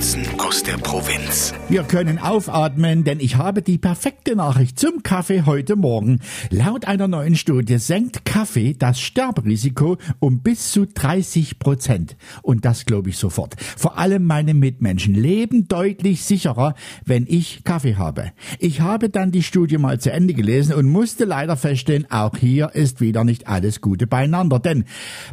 Notizen aus der Provinz. Wir können aufatmen, denn ich habe die perfekte Nachricht zum Kaffee heute Morgen. Laut einer neuen Studie senkt Kaffee das Sterberisiko um bis zu 30 Prozent. Und das glaube ich sofort. Vor allem meine Mitmenschen leben deutlich sicherer, wenn ich Kaffee habe. Ich habe dann die Studie mal zu Ende gelesen und musste leider feststellen, auch hier ist wieder nicht alles Gute beieinander. Denn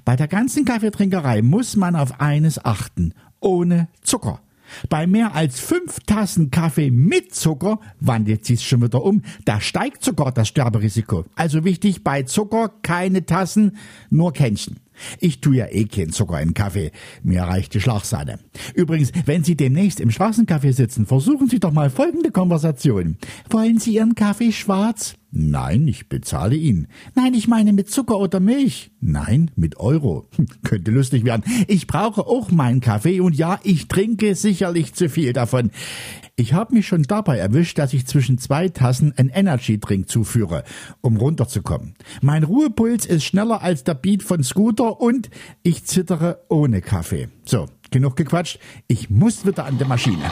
bei der ganzen Kaffeetrinkerei muss man auf eines achten ohne Zucker. Bei mehr als fünf Tassen Kaffee mit Zucker wandelt sich's schon wieder um. Da steigt sogar das Sterberisiko. Also wichtig, bei Zucker keine Tassen, nur Kännchen. Ich tue ja eh keinen Zucker in Kaffee. Mir reicht die Schlagsahne. Übrigens, wenn Sie demnächst im Straßencafé sitzen, versuchen Sie doch mal folgende Konversation. Wollen Sie Ihren Kaffee schwarz? Nein, ich bezahle ihn. Nein, ich meine mit Zucker oder Milch. Nein, mit Euro. Hm, könnte lustig werden. Ich brauche auch meinen Kaffee und ja, ich trinke sicherlich zu viel davon. Ich habe mich schon dabei erwischt, dass ich zwischen zwei Tassen ein Energy-Drink zuführe, um runterzukommen. Mein Ruhepuls ist schneller als der Beat von Scooter und ich zittere ohne Kaffee. So, genug gequatscht. Ich muss wieder an der Maschine.